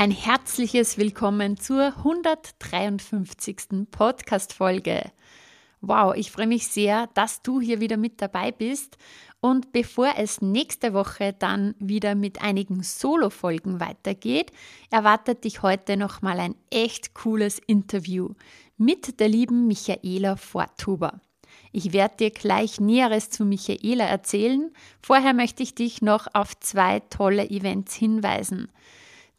Ein herzliches Willkommen zur 153. Podcast-Folge. Wow, ich freue mich sehr, dass du hier wieder mit dabei bist. Und bevor es nächste Woche dann wieder mit einigen Solo-Folgen weitergeht, erwartet dich heute nochmal ein echt cooles Interview mit der lieben Michaela Forthuber. Ich werde dir gleich Näheres zu Michaela erzählen. Vorher möchte ich dich noch auf zwei tolle Events hinweisen.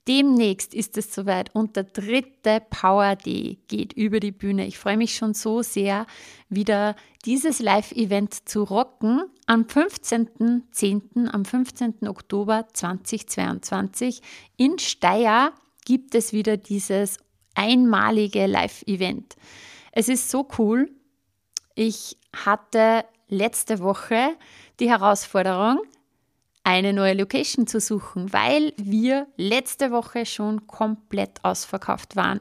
Demnächst ist es soweit und der dritte Power Day geht über die Bühne. Ich freue mich schon so sehr, wieder dieses Live-Event zu rocken. Am 15.10., am 15. Oktober 2022 in Steyr gibt es wieder dieses einmalige Live-Event. Es ist so cool. Ich hatte letzte Woche die Herausforderung, eine neue Location zu suchen, weil wir letzte Woche schon komplett ausverkauft waren.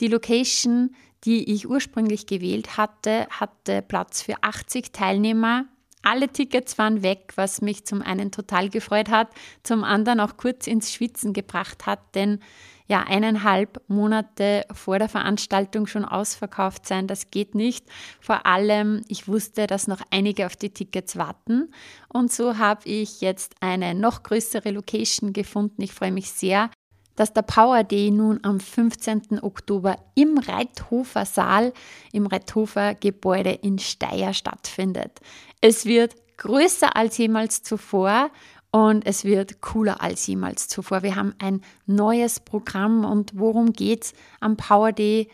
Die Location, die ich ursprünglich gewählt hatte, hatte Platz für 80 Teilnehmer. Alle Tickets waren weg, was mich zum einen total gefreut hat, zum anderen auch kurz ins Schwitzen gebracht hat, denn ja, eineinhalb Monate vor der Veranstaltung schon ausverkauft sein. Das geht nicht. Vor allem, ich wusste, dass noch einige auf die Tickets warten. Und so habe ich jetzt eine noch größere Location gefunden. Ich freue mich sehr, dass der Power Day nun am 15. Oktober im Reithofer Saal, im Reithofer Gebäude in Steyr stattfindet. Es wird größer als jemals zuvor und es wird cooler als jemals zuvor. Wir haben ein neues Programm und worum geht's am Power Day?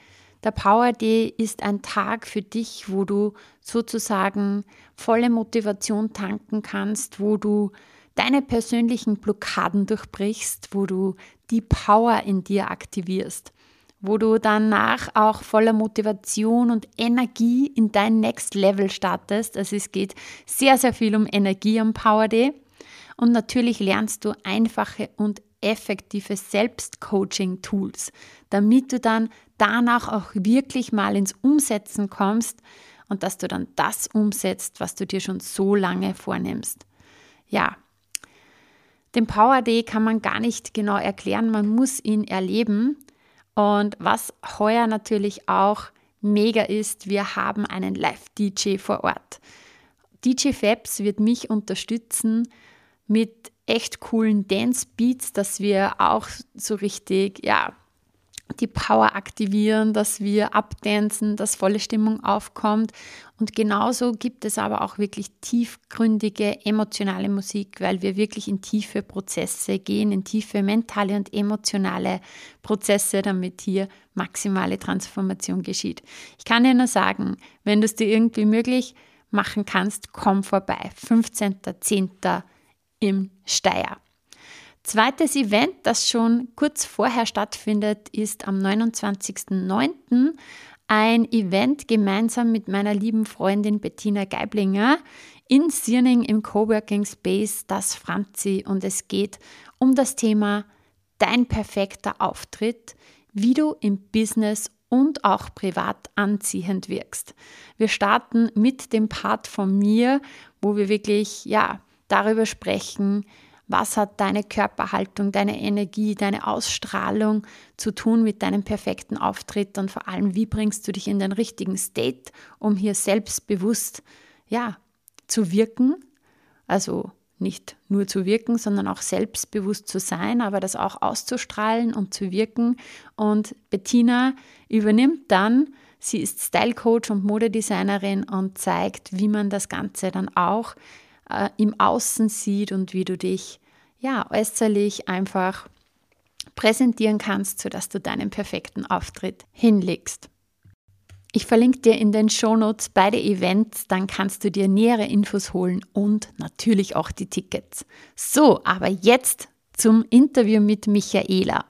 Der Power Day ist ein Tag für dich, wo du sozusagen volle Motivation tanken kannst, wo du deine persönlichen Blockaden durchbrichst, wo du die Power in dir aktivierst, wo du danach auch voller Motivation und Energie in dein Next Level startest. Also es geht sehr, sehr viel um Energie am Power Day. Und natürlich lernst du einfache und effektive Selbstcoaching-Tools, damit du dann danach auch wirklich mal ins Umsetzen kommst und dass du dann das umsetzt, was du dir schon so lange vornimmst. Ja, den Power Day kann man gar nicht genau erklären, man muss ihn erleben. Und was heuer natürlich auch mega ist, wir haben einen Live-DJ vor Ort. DJ Fabs wird mich unterstützen mit echt coolen Dance Beats, dass wir auch so richtig, ja, die Power aktivieren, dass wir abdancen, dass volle Stimmung aufkommt. Und genauso gibt es aber auch wirklich tiefgründige, emotionale Musik, weil wir wirklich in tiefe Prozesse gehen, in tiefe mentale und emotionale Prozesse, damit hier maximale Transformation geschieht. Ich kann dir nur sagen, wenn du es dir irgendwie möglich machen kannst, komm vorbei. 15.10 im Steyr. Zweites Event, das schon kurz vorher stattfindet, ist am 29.09. ein Event gemeinsam mit meiner lieben Freundin Bettina Geiblinger in Sierning im Coworking Space, das Franzi. Und es geht um das Thema Dein perfekter Auftritt, wie du im Business und auch privat anziehend wirkst. Wir starten mit dem Part von mir, wo wir wirklich, ja, darüber sprechen, was hat deine Körperhaltung, deine Energie, deine Ausstrahlung zu tun mit deinem perfekten Auftritt und vor allem, wie bringst du dich in den richtigen State, um hier selbstbewusst ja, zu wirken, also nicht nur zu wirken, sondern auch selbstbewusst zu sein, aber das auch auszustrahlen und zu wirken. Und Bettina übernimmt dann, sie ist Style Coach und Modedesignerin und zeigt, wie man das Ganze dann auch äh, im Außen sieht und wie du dich ja äußerlich einfach präsentieren kannst, sodass du deinen perfekten Auftritt hinlegst. Ich verlinke dir in den Shownotes beide Events, dann kannst du dir nähere Infos holen und natürlich auch die Tickets. So, aber jetzt zum Interview mit Michaela.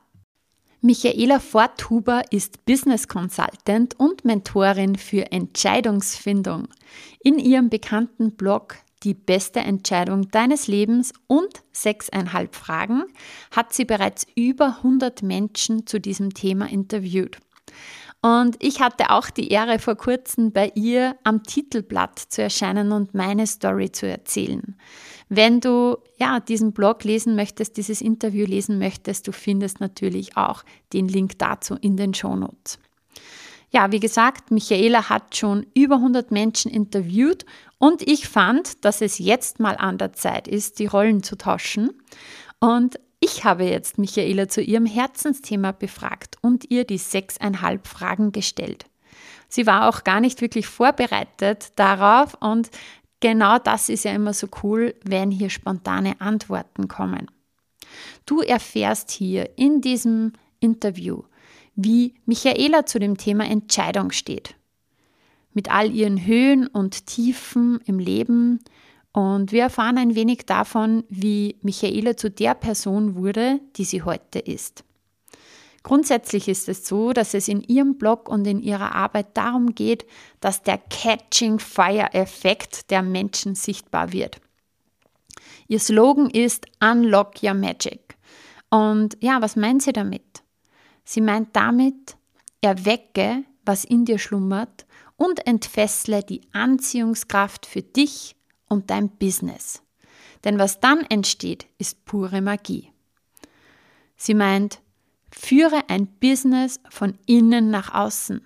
Michaela Forthuber ist Business Consultant und Mentorin für Entscheidungsfindung. In ihrem bekannten Blog Die beste Entscheidung deines Lebens und sechseinhalb Fragen hat sie bereits über 100 Menschen zu diesem Thema interviewt. Und ich hatte auch die Ehre, vor kurzem bei ihr am Titelblatt zu erscheinen und meine Story zu erzählen. Wenn du ja diesen Blog lesen möchtest, dieses Interview lesen möchtest, du findest natürlich auch den Link dazu in den Shownotes. Ja, wie gesagt, Michaela hat schon über 100 Menschen interviewt und ich fand, dass es jetzt mal an der Zeit ist, die Rollen zu tauschen. Und ich habe jetzt Michaela zu ihrem Herzensthema befragt und ihr die sechseinhalb Fragen gestellt. Sie war auch gar nicht wirklich vorbereitet darauf und genau das ist ja immer so cool, wenn hier spontane Antworten kommen. Du erfährst hier in diesem Interview, wie Michaela zu dem Thema Entscheidung steht. Mit all ihren Höhen und Tiefen im Leben, und wir erfahren ein wenig davon, wie Michaela zu der Person wurde, die sie heute ist. Grundsätzlich ist es so, dass es in ihrem Blog und in ihrer Arbeit darum geht, dass der Catching Fire Effekt der Menschen sichtbar wird. Ihr Slogan ist Unlock Your Magic. Und ja, was meint sie damit? Sie meint damit, erwecke, was in dir schlummert und entfessle die Anziehungskraft für dich und dein Business. Denn was dann entsteht, ist pure Magie. Sie meint, führe ein Business von innen nach außen,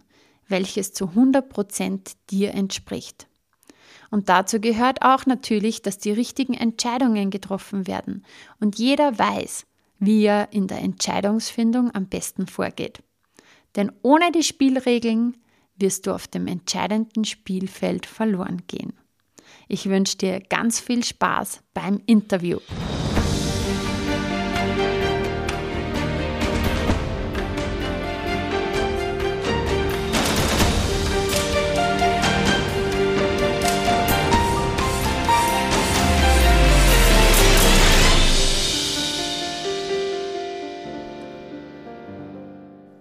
welches zu 100% dir entspricht. Und dazu gehört auch natürlich, dass die richtigen Entscheidungen getroffen werden und jeder weiß, wie er in der Entscheidungsfindung am besten vorgeht. Denn ohne die Spielregeln wirst du auf dem entscheidenden Spielfeld verloren gehen. Ich wünsche dir ganz viel Spaß beim Interview.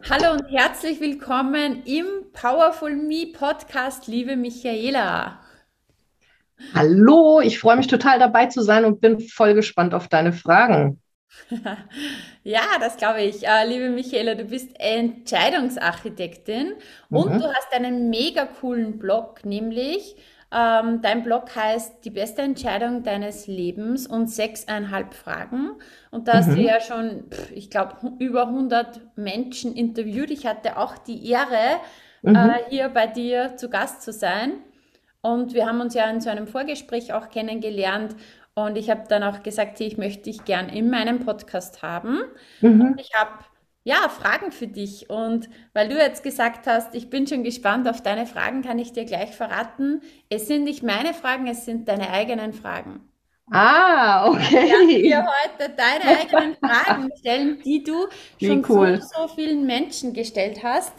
Hallo und herzlich willkommen im Powerful Me Podcast, liebe Michaela. Hallo, ich freue mich total dabei zu sein und bin voll gespannt auf deine Fragen. Ja, das glaube ich. Äh, liebe Michaela, du bist Entscheidungsarchitektin und mhm. du hast einen mega coolen Blog, nämlich ähm, dein Blog heißt Die beste Entscheidung deines Lebens und sechseinhalb Fragen. Und da hast mhm. du ja schon, ich glaube, über 100 Menschen interviewt. Ich hatte auch die Ehre, mhm. äh, hier bei dir zu Gast zu sein. Und wir haben uns ja in so einem Vorgespräch auch kennengelernt. Und ich habe dann auch gesagt, ich möchte dich gern in meinem Podcast haben. Mhm. Und ich habe ja Fragen für dich. Und weil du jetzt gesagt hast, ich bin schon gespannt auf deine Fragen, kann ich dir gleich verraten. Es sind nicht meine Fragen, es sind deine eigenen Fragen. Ah, okay. Ich dir heute deine eigenen Fragen stellen, die du Wie schon cool. so, so vielen Menschen gestellt hast.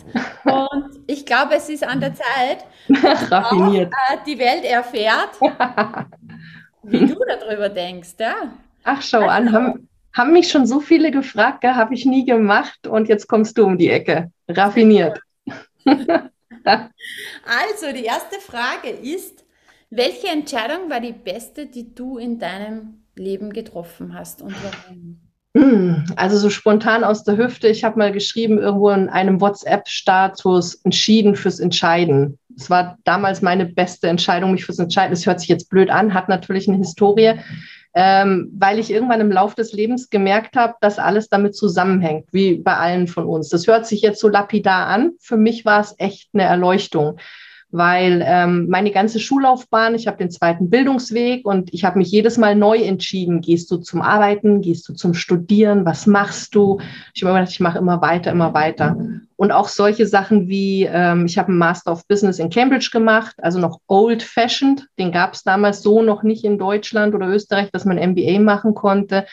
Und ich glaube, es ist an der Zeit, dass auch, äh, die Welt erfährt, wie du darüber denkst. Ja? Ach, schau also, an, haben, haben mich schon so viele gefragt, habe ich nie gemacht und jetzt kommst du um die Ecke. Raffiniert. also, die erste Frage ist, welche Entscheidung war die beste, die du in deinem Leben getroffen hast und warum? Hm, also so spontan aus der Hüfte. Ich habe mal geschrieben irgendwo in einem WhatsApp-Status entschieden fürs Entscheiden. Es war damals meine beste Entscheidung, mich fürs Entscheiden. Das hört sich jetzt blöd an, hat natürlich eine Historie, ähm, weil ich irgendwann im Laufe des Lebens gemerkt habe, dass alles damit zusammenhängt, wie bei allen von uns. Das hört sich jetzt so lapidar an. Für mich war es echt eine Erleuchtung weil ähm, meine ganze Schullaufbahn, ich habe den zweiten Bildungsweg und ich habe mich jedes Mal neu entschieden, gehst du zum Arbeiten, gehst du zum Studieren, was machst du? Ich habe immer gedacht, ich mache immer weiter, immer weiter. Und auch solche Sachen wie, ähm, ich habe einen Master of Business in Cambridge gemacht, also noch old-fashioned, den gab es damals so noch nicht in Deutschland oder Österreich, dass man MBA machen konnte.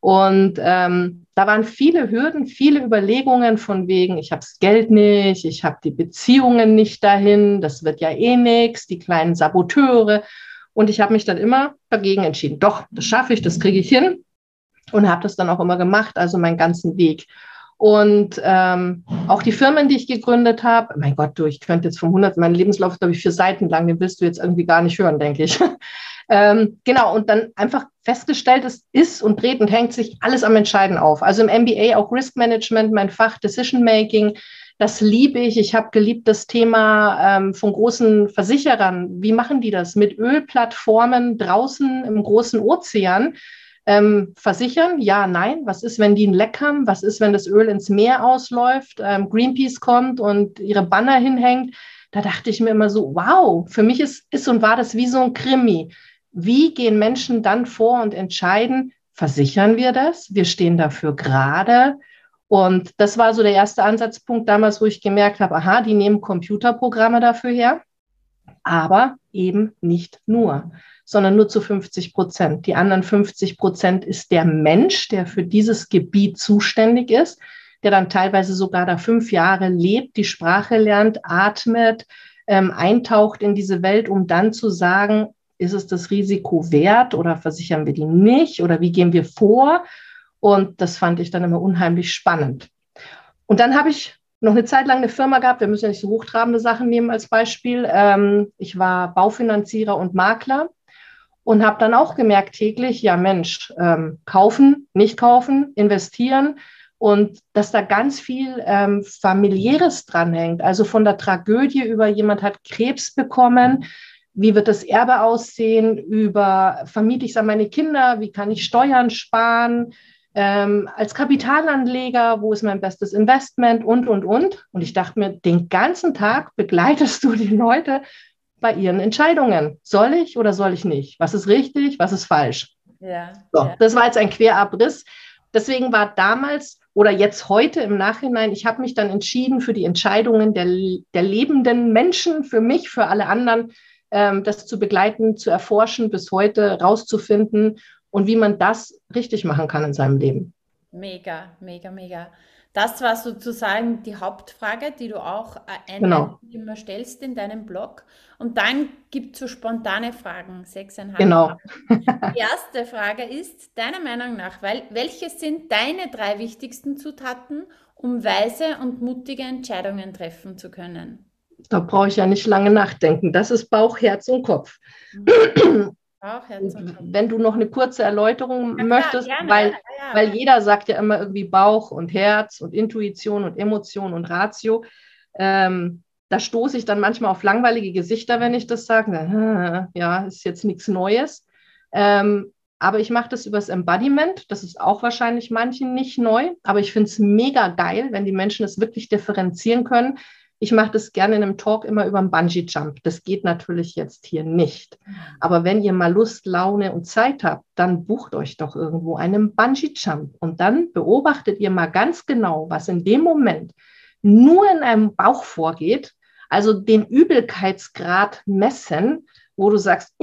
Und ähm, da waren viele Hürden, viele Überlegungen von wegen, ich habe das Geld nicht, ich habe die Beziehungen nicht dahin, das wird ja eh nichts, die kleinen Saboteure. Und ich habe mich dann immer dagegen entschieden. Doch, das schaffe ich, das kriege ich hin und habe das dann auch immer gemacht, also meinen ganzen Weg. Und ähm, auch die Firmen, die ich gegründet habe, mein Gott, du, ich könnte jetzt vom 100, mein Lebenslauf ist, glaube ich, vier Seiten lang, den willst du jetzt irgendwie gar nicht hören, denke ich. Ähm, genau, und dann einfach festgestellt, es ist und dreht und hängt sich alles am Entscheiden auf. Also im MBA auch Risk Management, mein Fach Decision Making, das liebe ich. Ich habe geliebt das Thema ähm, von großen Versicherern. Wie machen die das? Mit Ölplattformen draußen im großen Ozean ähm, versichern? Ja, nein. Was ist, wenn die ein Leck haben? Was ist, wenn das Öl ins Meer ausläuft? Ähm, Greenpeace kommt und ihre Banner hinhängt. Da dachte ich mir immer so, wow, für mich ist, ist und war das wie so ein Krimi. Wie gehen Menschen dann vor und entscheiden, versichern wir das? Wir stehen dafür gerade. Und das war so der erste Ansatzpunkt damals, wo ich gemerkt habe, aha, die nehmen Computerprogramme dafür her, aber eben nicht nur sondern nur zu 50 Prozent. Die anderen 50 Prozent ist der Mensch, der für dieses Gebiet zuständig ist, der dann teilweise sogar da fünf Jahre lebt, die Sprache lernt, atmet, ähm, eintaucht in diese Welt, um dann zu sagen, ist es das Risiko wert oder versichern wir die nicht oder wie gehen wir vor? Und das fand ich dann immer unheimlich spannend. Und dann habe ich noch eine Zeit lang eine Firma gehabt, wir müssen ja nicht so hochtrabende Sachen nehmen als Beispiel. Ähm, ich war Baufinanzierer und Makler und habe dann auch gemerkt täglich, ja Mensch, ähm, kaufen, nicht kaufen, investieren und dass da ganz viel ähm, familiäres dranhängt. Also von der Tragödie über jemand hat Krebs bekommen, wie wird das Erbe aussehen, über vermiete ich es an meine Kinder, wie kann ich Steuern sparen, ähm, als Kapitalanleger, wo ist mein bestes Investment und, und, und. Und ich dachte mir, den ganzen Tag begleitest du die Leute bei ihren Entscheidungen. Soll ich oder soll ich nicht? Was ist richtig, was ist falsch? Ja, so, ja. Das war jetzt ein Querabriss. Deswegen war damals oder jetzt heute im Nachhinein, ich habe mich dann entschieden für die Entscheidungen der, der lebenden Menschen, für mich, für alle anderen, ähm, das zu begleiten, zu erforschen, bis heute rauszufinden und wie man das richtig machen kann in seinem Leben. Mega, mega, mega. Das war sozusagen die Hauptfrage, die du auch äh, genau. immer stellst in deinem Blog. Und dann gibt es so spontane Fragen, sechseinhalb. Genau. Die erste Frage ist, deiner Meinung nach, weil, welche sind deine drei wichtigsten Zutaten, um weise und mutige Entscheidungen treffen zu können? Da brauche ich ja nicht lange nachdenken. Das ist Bauch, Herz und Kopf. Mhm. Bauch, Herz und Kopf. Wenn du noch eine kurze Erläuterung ja, möchtest, klar, weil, ja, ja. weil jeder sagt ja immer irgendwie Bauch und Herz und Intuition und Emotion und Ratio. Ähm, da stoße ich dann manchmal auf langweilige Gesichter, wenn ich das sage. Ja, ist jetzt nichts Neues. Ähm, aber ich mache das übers Embodiment. Das ist auch wahrscheinlich manchen nicht neu. Aber ich finde es mega geil, wenn die Menschen es wirklich differenzieren können. Ich mache das gerne in einem Talk immer über einen Bungee-Jump. Das geht natürlich jetzt hier nicht. Aber wenn ihr mal Lust, Laune und Zeit habt, dann bucht euch doch irgendwo einen Bungee-Jump. Und dann beobachtet ihr mal ganz genau, was in dem Moment nur in einem Bauch vorgeht also den Übelkeitsgrad messen, wo du sagst!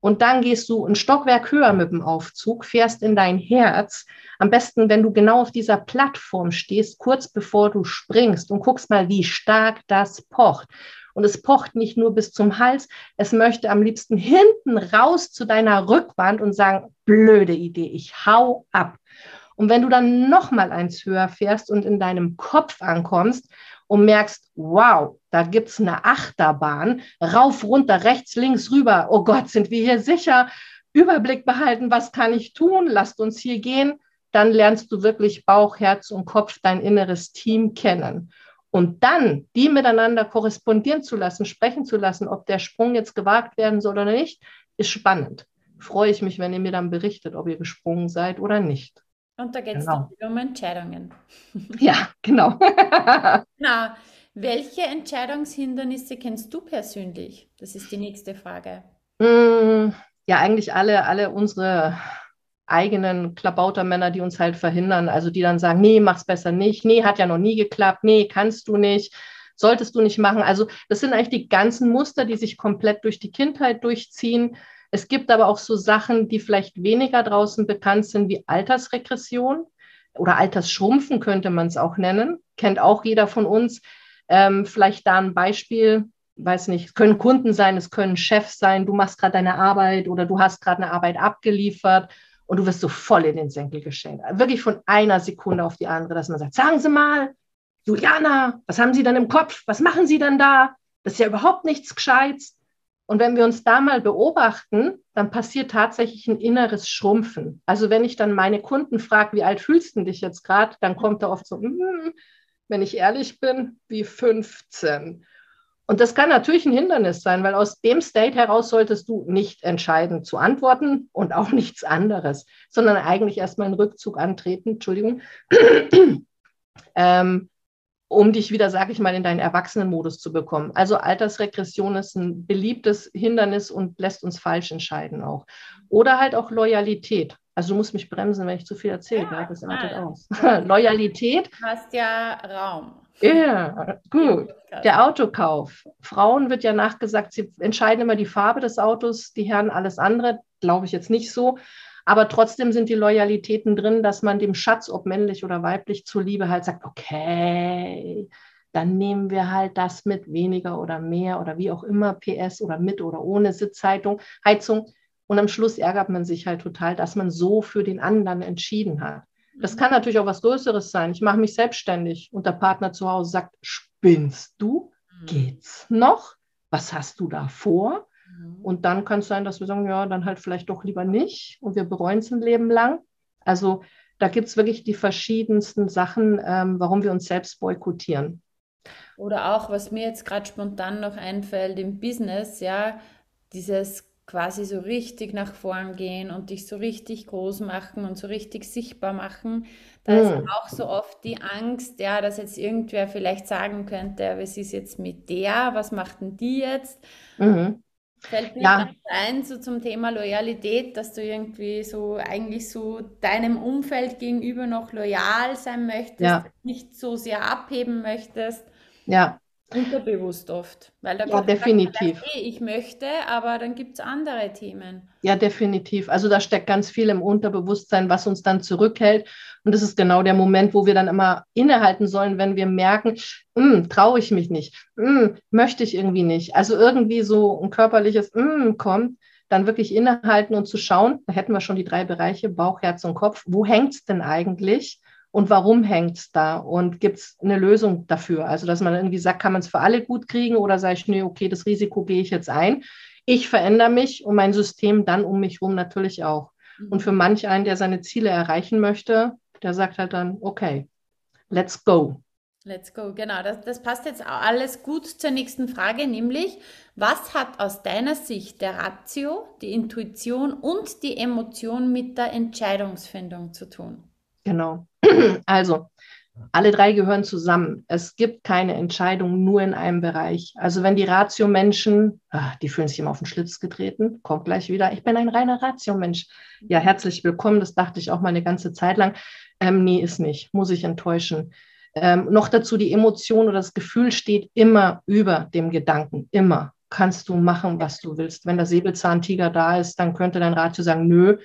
Und dann gehst du ein Stockwerk höher mit dem Aufzug, fährst in dein Herz. Am besten, wenn du genau auf dieser Plattform stehst, kurz bevor du springst und guckst mal, wie stark das pocht. Und es pocht nicht nur bis zum Hals, es möchte am liebsten hinten raus zu deiner Rückwand und sagen, blöde Idee, ich hau ab. Und wenn du dann noch mal eins höher fährst und in deinem Kopf ankommst und merkst, wow, da gibt es eine Achterbahn, rauf, runter, rechts, links, rüber. Oh Gott, sind wir hier sicher? Überblick behalten, was kann ich tun? Lasst uns hier gehen. Dann lernst du wirklich Bauch, Herz und Kopf, dein inneres Team kennen. Und dann die miteinander korrespondieren zu lassen, sprechen zu lassen, ob der Sprung jetzt gewagt werden soll oder nicht, ist spannend. Freue ich mich, wenn ihr mir dann berichtet, ob ihr gesprungen seid oder nicht. Und da geht es genau. um Entscheidungen. Ja, genau. genau. Welche Entscheidungshindernisse kennst du persönlich? Das ist die nächste Frage. Mm, ja, eigentlich alle, alle unsere eigenen Klabautermänner, die uns halt verhindern, also die dann sagen, nee, mach's besser nicht, nee, hat ja noch nie geklappt, nee, kannst du nicht, solltest du nicht machen. Also das sind eigentlich die ganzen Muster, die sich komplett durch die Kindheit durchziehen es gibt aber auch so Sachen, die vielleicht weniger draußen bekannt sind, wie Altersregression oder Altersschrumpfen könnte man es auch nennen. Kennt auch jeder von uns. Ähm, vielleicht da ein Beispiel, weiß nicht, es können Kunden sein, es können Chefs sein, du machst gerade deine Arbeit oder du hast gerade eine Arbeit abgeliefert und du wirst so voll in den Senkel geschenkt. Wirklich von einer Sekunde auf die andere, dass man sagt, sagen Sie mal, Juliana, was haben Sie denn im Kopf? Was machen Sie denn da? Das ist ja überhaupt nichts Gescheites. Und wenn wir uns da mal beobachten, dann passiert tatsächlich ein inneres Schrumpfen. Also wenn ich dann meine Kunden frage, wie alt fühlst du dich jetzt gerade, dann kommt da oft so, mm, wenn ich ehrlich bin, wie 15. Und das kann natürlich ein Hindernis sein, weil aus dem State heraus solltest du nicht entscheiden zu antworten und auch nichts anderes, sondern eigentlich erstmal einen Rückzug antreten, Entschuldigung, ähm, um dich wieder, sage ich mal, in deinen Erwachsenenmodus zu bekommen. Also Altersregression ist ein beliebtes Hindernis und lässt uns falsch entscheiden auch. Oder halt auch Loyalität. Also du musst mich bremsen, wenn ich zu viel erzähle. Ja, das artet aus. Loyalität. Du hast ja Raum. Ja, yeah, gut. Der Autokauf. Frauen wird ja nachgesagt, sie entscheiden immer die Farbe des Autos, die Herren alles andere. Glaube ich jetzt nicht so. Aber trotzdem sind die Loyalitäten drin, dass man dem Schatz, ob männlich oder weiblich, zuliebe halt sagt, okay, dann nehmen wir halt das mit weniger oder mehr oder wie auch immer, PS oder mit oder ohne Sitzheizung. Heizung. Und am Schluss ärgert man sich halt total, dass man so für den anderen entschieden hat. Das kann natürlich auch was Größeres sein. Ich mache mich selbstständig und der Partner zu Hause sagt, spinnst du? Mhm. Geht's noch? Was hast du da vor? Mhm. Und dann kann es sein, dass wir sagen, ja, dann halt vielleicht doch lieber nicht und wir bereuen es ein Leben lang. Also da gibt es wirklich die verschiedensten Sachen, ähm, warum wir uns selbst boykottieren. Oder auch, was mir jetzt gerade spontan noch einfällt im Business, ja, dieses quasi so richtig nach vorn gehen und dich so richtig groß machen und so richtig sichtbar machen. Da mhm. ist auch so oft die Angst, ja, dass jetzt irgendwer vielleicht sagen könnte, was ist jetzt mit der, was macht denn die jetzt? Mhm. Fällt mir ja. ein, so zum Thema Loyalität, dass du irgendwie so eigentlich so deinem Umfeld gegenüber noch loyal sein möchtest, ja. nicht so sehr abheben möchtest. Ja. Unterbewusst oft. Weil da ja, definitiv. Hey, ich möchte, aber dann gibt es andere Themen. Ja, definitiv. Also da steckt ganz viel im Unterbewusstsein, was uns dann zurückhält. Und das ist genau der Moment, wo wir dann immer innehalten sollen, wenn wir merken, hm, traue ich mich nicht, hm, möchte ich irgendwie nicht. Also irgendwie so ein körperliches hm, kommt, dann wirklich innehalten und zu schauen, da hätten wir schon die drei Bereiche, Bauch, Herz und Kopf. Wo hängt es denn eigentlich? Und warum hängt es da und gibt es eine Lösung dafür? Also, dass man irgendwie sagt, kann man es für alle gut kriegen oder sage ich, nee, okay, das Risiko gehe ich jetzt ein. Ich verändere mich und mein System dann um mich herum natürlich auch. Und mhm. für manch einen, der seine Ziele erreichen möchte, der sagt halt dann, okay, let's go. Let's go, genau. Das, das passt jetzt alles gut zur nächsten Frage, nämlich, was hat aus deiner Sicht der Ratio, die Intuition und die Emotion mit der Entscheidungsfindung zu tun? Genau. Also, alle drei gehören zusammen. Es gibt keine Entscheidung nur in einem Bereich. Also wenn die Ratio-Menschen, ach, die fühlen sich immer auf den Schlitz getreten, kommt gleich wieder, ich bin ein reiner Ratio-Mensch. Ja, herzlich willkommen, das dachte ich auch mal eine ganze Zeit lang. Ähm, nee, ist nicht, muss ich enttäuschen. Ähm, noch dazu, die Emotion oder das Gefühl steht immer über dem Gedanken, immer. Kannst du machen, was du willst. Wenn der Säbelzahntiger da ist, dann könnte dein Ratio sagen, nö,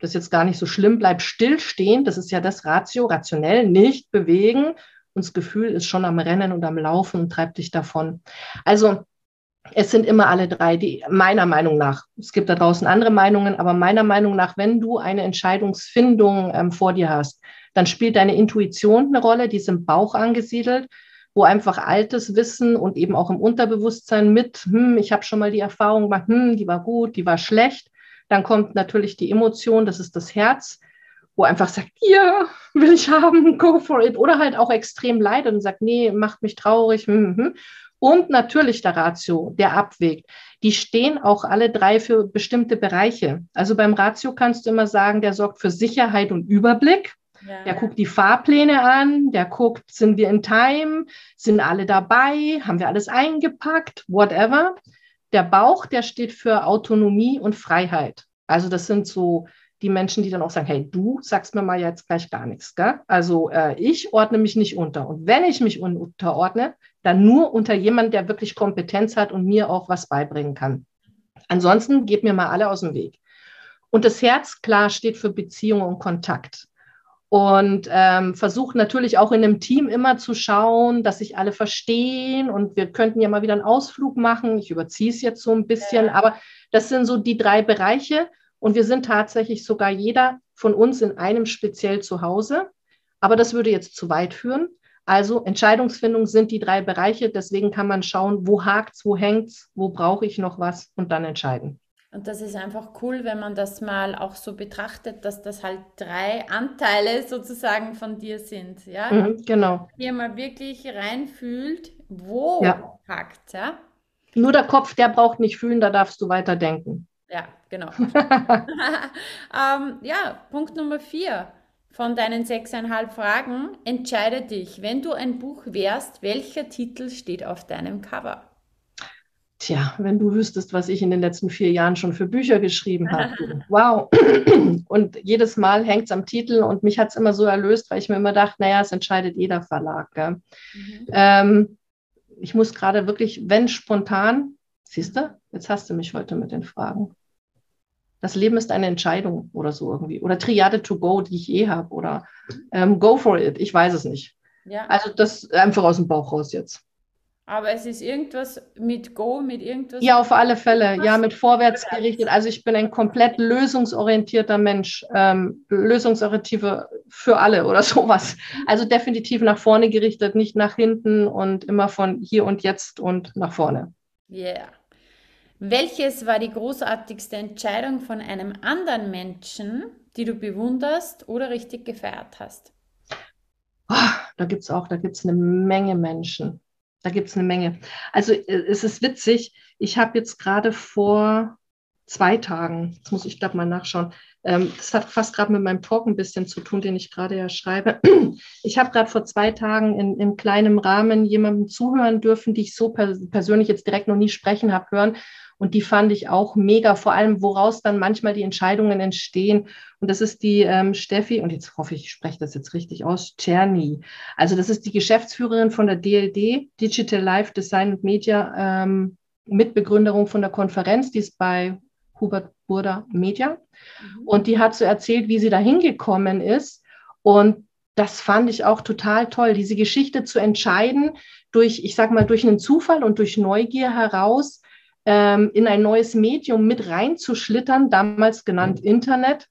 das ist jetzt gar nicht so schlimm, bleib stillstehen, das ist ja das Ratio, rationell, nicht bewegen. Und das Gefühl ist schon am Rennen und am Laufen und treibt dich davon. Also es sind immer alle drei, die meiner Meinung nach, es gibt da draußen andere Meinungen, aber meiner Meinung nach, wenn du eine Entscheidungsfindung ähm, vor dir hast, dann spielt deine Intuition eine Rolle, die ist im Bauch angesiedelt, wo einfach altes Wissen und eben auch im Unterbewusstsein mit, hm, ich habe schon mal die Erfahrung gemacht, hm, die war gut, die war schlecht, dann kommt natürlich die Emotion, das ist das Herz, wo einfach sagt, ja, will ich haben, go for it. Oder halt auch extrem leidet und sagt, nee, macht mich traurig. Hm, hm, hm. Und natürlich der Ratio, der abwägt. Die stehen auch alle drei für bestimmte Bereiche. Also beim Ratio kannst du immer sagen, der sorgt für Sicherheit und Überblick. Ja. Der guckt die Fahrpläne an, der guckt, sind wir in Time, sind alle dabei, haben wir alles eingepackt, whatever. Der Bauch, der steht für Autonomie und Freiheit. Also das sind so die Menschen, die dann auch sagen, hey, du sagst mir mal jetzt gleich gar nichts. Gell? Also äh, ich ordne mich nicht unter. Und wenn ich mich unterordne, dann nur unter jemand, der wirklich Kompetenz hat und mir auch was beibringen kann. Ansonsten geht mir mal alle aus dem Weg. Und das Herz, klar, steht für Beziehung und Kontakt und ähm, versuche natürlich auch in einem Team immer zu schauen, dass sich alle verstehen und wir könnten ja mal wieder einen Ausflug machen. Ich überziehe es jetzt so ein bisschen, ja. aber das sind so die drei Bereiche Und wir sind tatsächlich sogar jeder von uns in einem speziell zu Hause. Aber das würde jetzt zu weit führen. Also Entscheidungsfindung sind die drei Bereiche. Deswegen kann man schauen, wo hakt es, wo hängt es, wo brauche ich noch was und dann entscheiden. Und das ist einfach cool, wenn man das mal auch so betrachtet, dass das halt drei Anteile sozusagen von dir sind. Ja? Mhm, genau. Hier mal wirklich reinfühlt, wo ja. hakt ja? Nur der Kopf, der braucht nicht fühlen, da darfst du weiter denken. Ja, genau. ähm, ja, Punkt Nummer vier von deinen sechseinhalb Fragen. Entscheide dich, wenn du ein Buch wärst, welcher Titel steht auf deinem Cover? Tja, wenn du wüsstest, was ich in den letzten vier Jahren schon für Bücher geschrieben habe. wow. Und jedes Mal hängt es am Titel und mich hat es immer so erlöst, weil ich mir immer dachte, naja, es entscheidet jeder Verlag. Mhm. Ähm, ich muss gerade wirklich, wenn spontan, siehst du, jetzt hast du mich heute mit den Fragen. Das Leben ist eine Entscheidung oder so irgendwie. Oder Triade to go, die ich eh habe. Oder ähm, go for it. Ich weiß es nicht. Ja. Also das einfach aus dem Bauch raus jetzt. Aber es ist irgendwas mit Go, mit irgendwas. Ja, auf alle Fälle. Ja, mit vorwärts gerichtet. Also ich bin ein komplett lösungsorientierter Mensch. Ähm, lösungsorientierte für alle oder sowas. Also definitiv nach vorne gerichtet, nicht nach hinten und immer von hier und jetzt und nach vorne. Yeah. Welches war die großartigste Entscheidung von einem anderen Menschen, die du bewunderst oder richtig gefeiert hast? Oh, da gibt es auch, da gibt es eine Menge Menschen. Da gibt es eine Menge. Also äh, es ist witzig, ich habe jetzt gerade vor zwei Tagen, jetzt muss ich glaube mal nachschauen, das hat fast gerade mit meinem Talk ein bisschen zu tun, den ich gerade ja schreibe. Ich habe gerade vor zwei Tagen in, in kleinem Rahmen jemandem zuhören dürfen, die ich so pers persönlich jetzt direkt noch nie sprechen habe hören. Und die fand ich auch mega, vor allem woraus dann manchmal die Entscheidungen entstehen. Und das ist die ähm, Steffi, und jetzt hoffe ich, ich spreche das jetzt richtig aus, Czerny. Also das ist die Geschäftsführerin von der DLD, Digital Life Design und Media, ähm, Mitbegründerung von der Konferenz, die ist bei Hubert Burda Media. Mhm. Und die hat so erzählt, wie sie da hingekommen ist. Und das fand ich auch total toll, diese Geschichte zu entscheiden, durch, ich sag mal, durch einen Zufall und durch Neugier heraus ähm, in ein neues Medium mit reinzuschlittern, damals genannt Internet,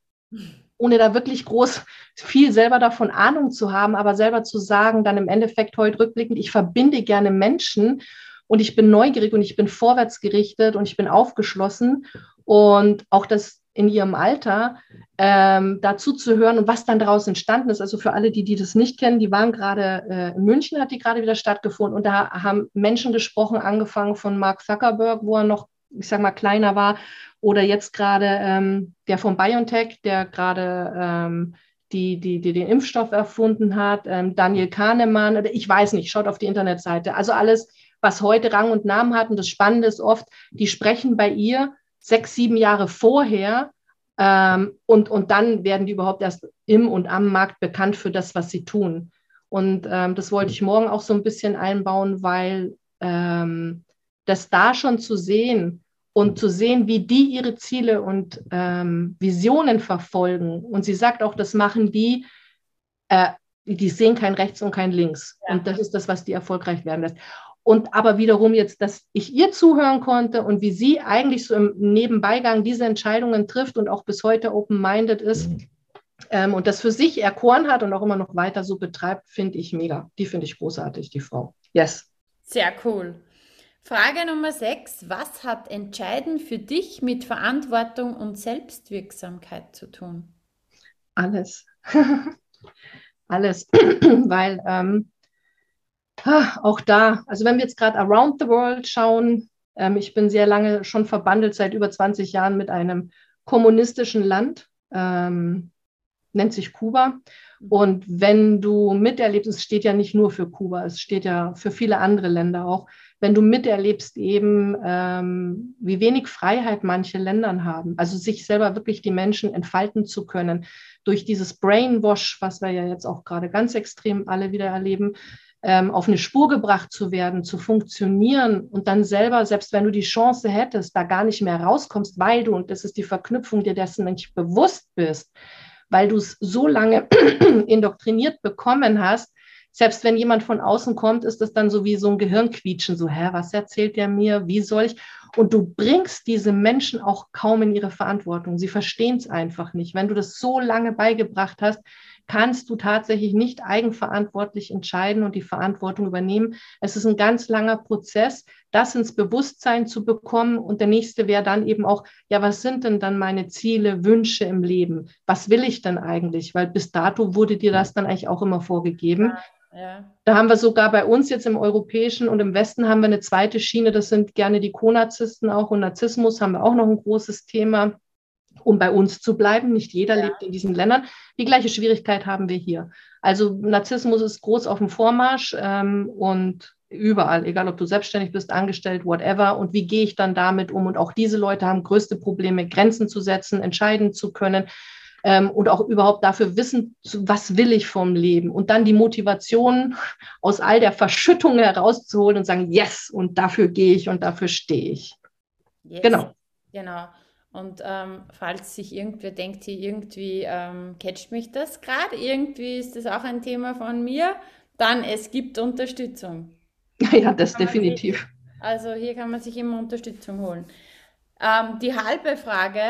ohne da wirklich groß viel selber davon Ahnung zu haben, aber selber zu sagen, dann im Endeffekt heute rückblickend, ich verbinde gerne Menschen und ich bin neugierig und ich bin vorwärtsgerichtet und ich bin aufgeschlossen und auch das in ihrem Alter ähm, dazu zu hören und was dann daraus entstanden ist. Also für alle, die, die das nicht kennen, die waren gerade äh, in München, hat die gerade wieder stattgefunden und da haben Menschen gesprochen, angefangen von Mark Zuckerberg, wo er noch, ich sag mal, kleiner war, oder jetzt gerade ähm, der von BioNTech, der gerade ähm, die, die, die den Impfstoff erfunden hat, ähm, Daniel Kahnemann, ich weiß nicht, schaut auf die Internetseite. Also alles, was heute Rang und Namen hat. Und das Spannende ist oft, die sprechen bei ihr sechs, sieben Jahre vorher ähm, und, und dann werden die überhaupt erst im und am Markt bekannt für das, was sie tun. Und ähm, das wollte ich morgen auch so ein bisschen einbauen, weil ähm, das da schon zu sehen und zu sehen, wie die ihre Ziele und ähm, Visionen verfolgen. Und sie sagt auch, das machen die, äh, die sehen kein rechts und kein links. Ja. Und das ist das, was die erfolgreich werden lässt. Und aber wiederum jetzt, dass ich ihr zuhören konnte und wie sie eigentlich so im Nebenbeigang diese Entscheidungen trifft und auch bis heute open-minded ist mhm. ähm, und das für sich erkoren hat und auch immer noch weiter so betreibt, finde ich mega. Die finde ich großartig, die Frau. Yes. Sehr cool. Frage Nummer sechs. Was hat entscheidend für dich mit Verantwortung und Selbstwirksamkeit zu tun? Alles. Alles. Weil ähm, auch da, also wenn wir jetzt gerade around the world schauen, ähm, ich bin sehr lange schon verbandelt, seit über 20 Jahren mit einem kommunistischen Land, ähm, nennt sich Kuba. Und wenn du miterlebst, es steht ja nicht nur für Kuba, es steht ja für viele andere Länder auch, wenn du miterlebst eben, ähm, wie wenig Freiheit manche Länder haben, also sich selber wirklich die Menschen entfalten zu können, durch dieses Brainwash, was wir ja jetzt auch gerade ganz extrem alle wieder erleben, ähm, auf eine Spur gebracht zu werden, zu funktionieren und dann selber, selbst wenn du die Chance hättest, da gar nicht mehr rauskommst, weil du, und das ist die Verknüpfung, dir dessen nicht bewusst bist, weil du es so lange indoktriniert bekommen hast, selbst wenn jemand von außen kommt, ist das dann so wie so ein Gehirnquietschen, so, hä, was erzählt der mir, wie soll ich? Und du bringst diese Menschen auch kaum in ihre Verantwortung. Sie verstehen es einfach nicht. Wenn du das so lange beigebracht hast, kannst du tatsächlich nicht eigenverantwortlich entscheiden und die Verantwortung übernehmen. Es ist ein ganz langer Prozess, das ins Bewusstsein zu bekommen. Und der nächste wäre dann eben auch, ja, was sind denn dann meine Ziele, Wünsche im Leben? Was will ich denn eigentlich? Weil bis dato wurde dir das dann eigentlich auch immer vorgegeben. Ja. Da haben wir sogar bei uns jetzt im Europäischen und im Westen haben wir eine zweite Schiene, das sind gerne die Konarzisten auch und Narzissmus haben wir auch noch ein großes Thema um bei uns zu bleiben. Nicht jeder ja. lebt in diesen Ländern. Die gleiche Schwierigkeit haben wir hier. Also Narzissmus ist groß auf dem Vormarsch ähm, und überall, egal ob du selbstständig bist, angestellt, whatever. Und wie gehe ich dann damit um? Und auch diese Leute haben größte Probleme, Grenzen zu setzen, entscheiden zu können. Ähm, und auch überhaupt dafür wissen, was will ich vom Leben und dann die Motivation aus all der Verschüttung herauszuholen und sagen, yes, und dafür gehe ich und dafür stehe ich. Yes. Genau. Genau. Und ähm, falls sich irgendwer denkt, hier irgendwie ähm, catcht mich das gerade, irgendwie ist das auch ein Thema von mir, dann es gibt Unterstützung. Ja, das definitiv. Sich, also hier kann man sich immer Unterstützung holen. Ähm, die halbe Frage,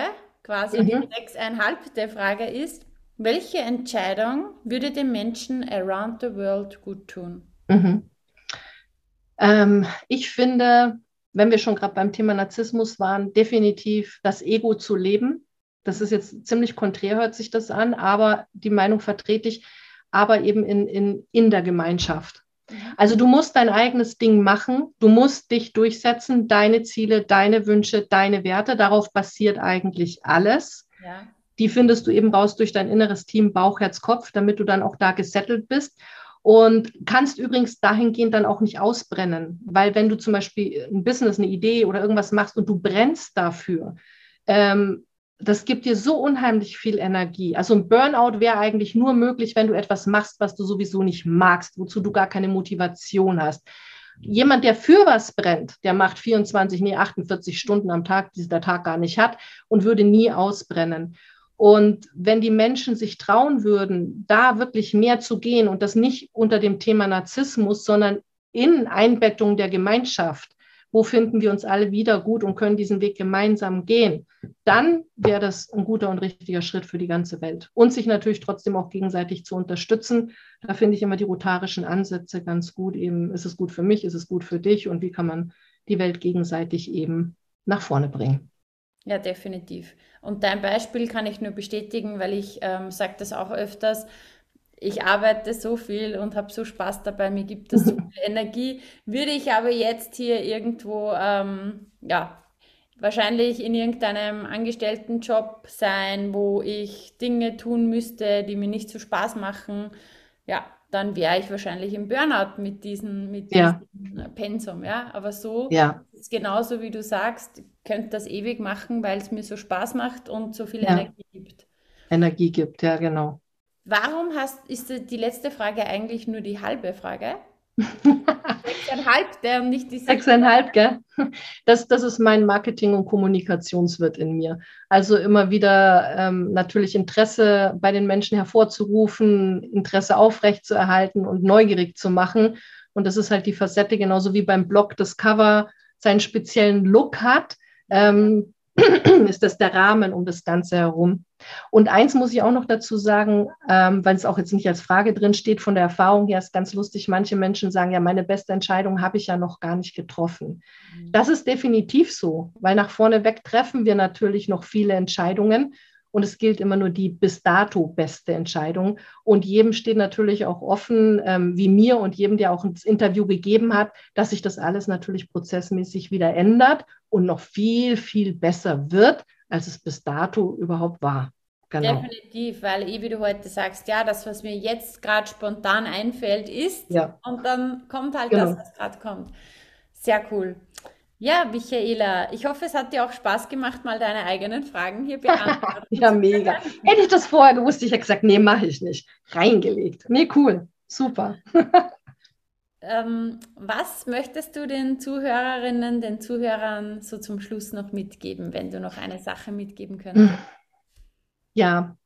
quasi mhm. die sechseinhalbte Frage ist, welche Entscheidung würde den Menschen around the world gut tun? Mhm. Ähm, ich finde, wenn wir schon gerade beim Thema Narzissmus waren, definitiv das Ego zu leben. Das ist jetzt ziemlich konträr, hört sich das an, aber die Meinung vertrete ich, aber eben in, in, in der Gemeinschaft. Mhm. Also du musst dein eigenes Ding machen, du musst dich durchsetzen, deine Ziele, deine Wünsche, deine Werte, darauf basiert eigentlich alles. Ja. Die findest du eben raus durch dein inneres Team Bauch, Herz, Kopf, damit du dann auch da gesettelt bist. Und kannst übrigens dahingehend dann auch nicht ausbrennen, weil wenn du zum Beispiel ein Business, eine Idee oder irgendwas machst und du brennst dafür, ähm, das gibt dir so unheimlich viel Energie. Also ein Burnout wäre eigentlich nur möglich, wenn du etwas machst, was du sowieso nicht magst, wozu du gar keine Motivation hast. Jemand, der für was brennt, der macht 24, nee, 48 Stunden am Tag, die der Tag gar nicht hat und würde nie ausbrennen. Und wenn die Menschen sich trauen würden, da wirklich mehr zu gehen und das nicht unter dem Thema Narzissmus, sondern in Einbettung der Gemeinschaft, wo finden wir uns alle wieder gut und können diesen Weg gemeinsam gehen, dann wäre das ein guter und richtiger Schritt für die ganze Welt. Und sich natürlich trotzdem auch gegenseitig zu unterstützen. Da finde ich immer die rotarischen Ansätze ganz gut. Eben, ist es gut für mich, ist es gut für dich und wie kann man die Welt gegenseitig eben nach vorne bringen. Ja, definitiv. Und dein Beispiel kann ich nur bestätigen, weil ich ähm, sage das auch öfters. Ich arbeite so viel und habe so Spaß dabei, mir gibt das so viel Energie. Würde ich aber jetzt hier irgendwo, ähm, ja, wahrscheinlich in irgendeinem Angestelltenjob sein, wo ich Dinge tun müsste, die mir nicht so Spaß machen, ja, dann wäre ich wahrscheinlich im Burnout mit diesem, mit ja. diesem Pensum, ja. Aber so ja. ist genauso wie du sagst, könnte das ewig machen, weil es mir so Spaß macht und so viel ja. Energie gibt. Energie gibt, ja, genau. Warum hast, ist die letzte Frage eigentlich nur die halbe Frage? Sechseinhalb, der nicht die Sechseinhalb, gell? Das, das ist mein Marketing- und Kommunikationswirt in mir. Also immer wieder ähm, natürlich Interesse bei den Menschen hervorzurufen, Interesse aufrechtzuerhalten und neugierig zu machen. Und das ist halt die Facette, genauso wie beim Blog das Cover seinen speziellen Look hat. Ähm, ist das der Rahmen um das Ganze herum. Und eins muss ich auch noch dazu sagen, ähm, weil es auch jetzt nicht als Frage drin steht, von der Erfahrung her ist ganz lustig, manche Menschen sagen, ja, meine beste Entscheidung habe ich ja noch gar nicht getroffen. Mhm. Das ist definitiv so, weil nach vorne weg treffen wir natürlich noch viele Entscheidungen und es gilt immer nur die bis dato beste Entscheidung. Und jedem steht natürlich auch offen, ähm, wie mir und jedem, der auch ein Interview gegeben hat, dass sich das alles natürlich prozessmäßig wieder ändert und noch viel, viel besser wird, als es bis dato überhaupt war. Genau. Definitiv, weil eh, wie du heute sagst, ja, das, was mir jetzt gerade spontan einfällt, ist ja. und dann kommt halt genau. das, was gerade kommt. Sehr cool. Ja, Michaela, ich hoffe, es hat dir auch Spaß gemacht, mal deine eigenen Fragen hier beantworten. ja, mega. Hätte ich das vorher gewusst, ich hätte gesagt, nee, mache ich nicht. Reingelegt. Nee, cool. Super. ähm, was möchtest du den Zuhörerinnen, den Zuhörern so zum Schluss noch mitgeben, wenn du noch eine Sache mitgeben könntest? Ja,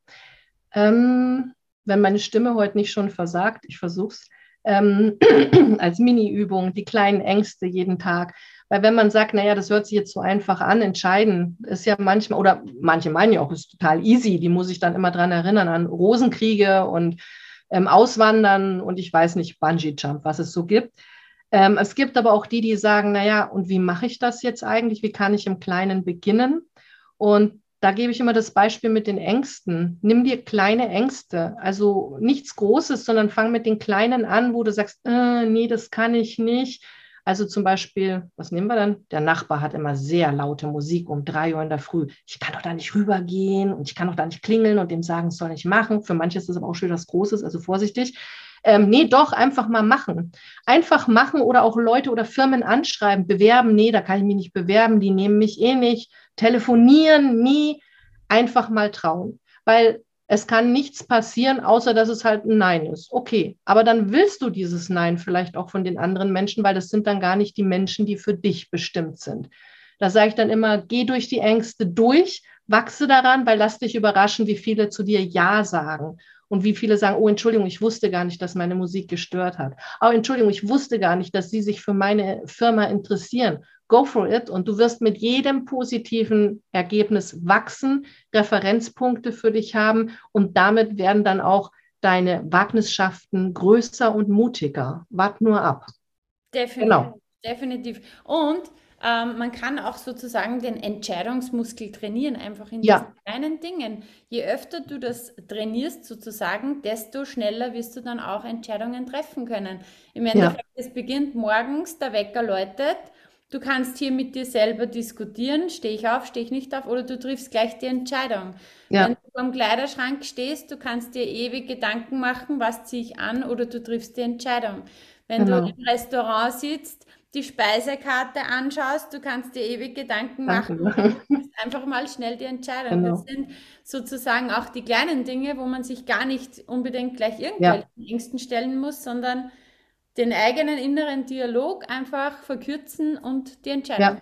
ähm, wenn meine Stimme heute nicht schon versagt, ich versuche es, ähm, als Mini-Übung, die kleinen Ängste jeden Tag. Weil wenn man sagt, naja, das hört sich jetzt so einfach an, entscheiden, ist ja manchmal, oder manche meinen ja auch, ist total easy, die muss ich dann immer dran erinnern an Rosenkriege und ähm, Auswandern und ich weiß nicht, Bungee-Jump, was es so gibt. Ähm, es gibt aber auch die, die sagen, naja, und wie mache ich das jetzt eigentlich? Wie kann ich im Kleinen beginnen? Und da gebe ich immer das Beispiel mit den Ängsten. Nimm dir kleine Ängste, also nichts Großes, sondern fang mit den kleinen an, wo du sagst, äh, nee, das kann ich nicht. Also zum Beispiel, was nehmen wir dann? Der Nachbar hat immer sehr laute Musik um drei Uhr in der Früh. Ich kann doch da nicht rübergehen und ich kann doch da nicht klingeln und dem sagen, es soll nicht machen. Für manche ist das aber auch schon was Großes, also vorsichtig. Ähm, nee, doch, einfach mal machen. Einfach machen oder auch Leute oder Firmen anschreiben, bewerben. Nee, da kann ich mich nicht bewerben, die nehmen mich eh nicht. Telefonieren, nie. Einfach mal trauen. Weil es kann nichts passieren, außer dass es halt ein Nein ist. Okay, aber dann willst du dieses Nein vielleicht auch von den anderen Menschen, weil das sind dann gar nicht die Menschen, die für dich bestimmt sind. Da sage ich dann immer, geh durch die Ängste durch, wachse daran, weil lass dich überraschen, wie viele zu dir Ja sagen. Und wie viele sagen, oh, Entschuldigung, ich wusste gar nicht, dass meine Musik gestört hat. Oh, Entschuldigung, ich wusste gar nicht, dass Sie sich für meine Firma interessieren go for it und du wirst mit jedem positiven Ergebnis wachsen, Referenzpunkte für dich haben und damit werden dann auch deine Wagnisschaften größer und mutiger. Wart nur ab. Definitiv. Genau. Definitiv. Und ähm, man kann auch sozusagen den Entscheidungsmuskel trainieren, einfach in ja. diesen kleinen Dingen. Je öfter du das trainierst, sozusagen, desto schneller wirst du dann auch Entscheidungen treffen können. Im Endeffekt, ja. es beginnt morgens, der Wecker läutet Du kannst hier mit dir selber diskutieren, stehe ich auf, stehe ich nicht auf, oder du triffst gleich die Entscheidung. Ja. Wenn du dem Kleiderschrank stehst, du kannst dir ewig Gedanken machen, was ziehe ich an, oder du triffst die Entscheidung. Wenn genau. du im Restaurant sitzt, die Speisekarte anschaust, du kannst dir ewig Gedanken machen, einfach mal schnell die Entscheidung. Genau. Das sind sozusagen auch die kleinen Dinge, wo man sich gar nicht unbedingt gleich irgendwelchen ja. Ängsten stellen muss, sondern den eigenen inneren Dialog einfach verkürzen und die Entscheidung. Ja,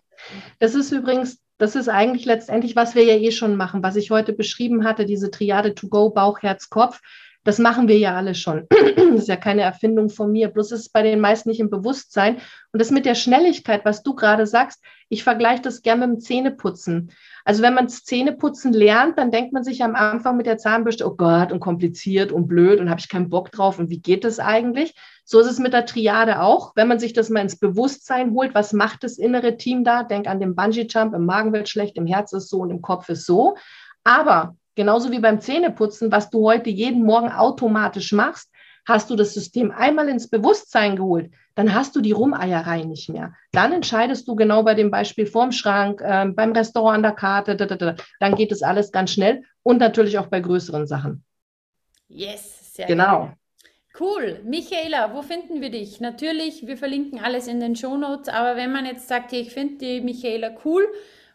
das ist übrigens, das ist eigentlich letztendlich, was wir ja eh schon machen, was ich heute beschrieben hatte, diese Triade to go, Bauch, Herz, Kopf. Das machen wir ja alle schon. Das ist ja keine Erfindung von mir. Bloß ist es bei den meisten nicht im Bewusstsein. Und das mit der Schnelligkeit, was du gerade sagst, ich vergleiche das gerne mit dem Zähneputzen. Also wenn man Zähneputzen lernt, dann denkt man sich am Anfang mit der Zahnbürste, oh Gott, und kompliziert und blöd und habe ich keinen Bock drauf und wie geht das eigentlich? So ist es mit der Triade auch. Wenn man sich das mal ins Bewusstsein holt, was macht das innere Team da? Denk an den Bungee-Jump, im Magen wird schlecht, im Herz ist so und im Kopf ist so. Aber genauso wie beim Zähneputzen, was du heute jeden Morgen automatisch machst, hast du das System einmal ins Bewusstsein geholt, dann hast du die Rumeierei nicht mehr. Dann entscheidest du genau bei dem Beispiel vorm Schrank, äh, beim Restaurant an der Karte, da, da, da. dann geht es alles ganz schnell und natürlich auch bei größeren Sachen. Yes, sehr genau. Geil. Cool. Michaela, wo finden wir dich? Natürlich, wir verlinken alles in den Shownotes, aber wenn man jetzt sagt, ich finde die Michaela cool,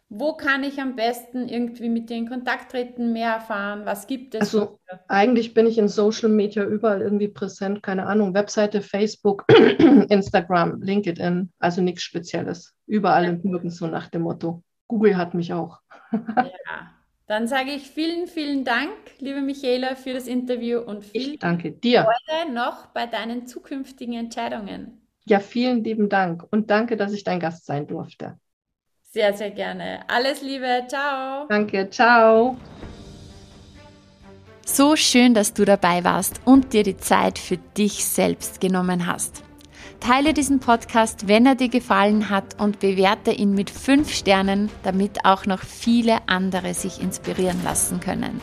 wo kann ich am besten irgendwie mit dir in Kontakt treten, mehr erfahren? Was gibt es? Also eigentlich bin ich in Social Media überall irgendwie präsent, keine Ahnung, Webseite, Facebook, Instagram, LinkedIn, also nichts Spezielles. Überall ja. und nirgends so nach dem Motto. Google hat mich auch. ja. Dann sage ich vielen, vielen Dank, liebe Michaela, für das Interview und viel ich danke dir. Freude noch bei deinen zukünftigen Entscheidungen. Ja, vielen lieben Dank und danke, dass ich dein Gast sein durfte. Sehr, sehr gerne. Alles Liebe. Ciao. Danke. Ciao. So schön, dass du dabei warst und dir die Zeit für dich selbst genommen hast. Teile diesen Podcast, wenn er dir gefallen hat und bewerte ihn mit fünf Sternen, damit auch noch viele andere sich inspirieren lassen können.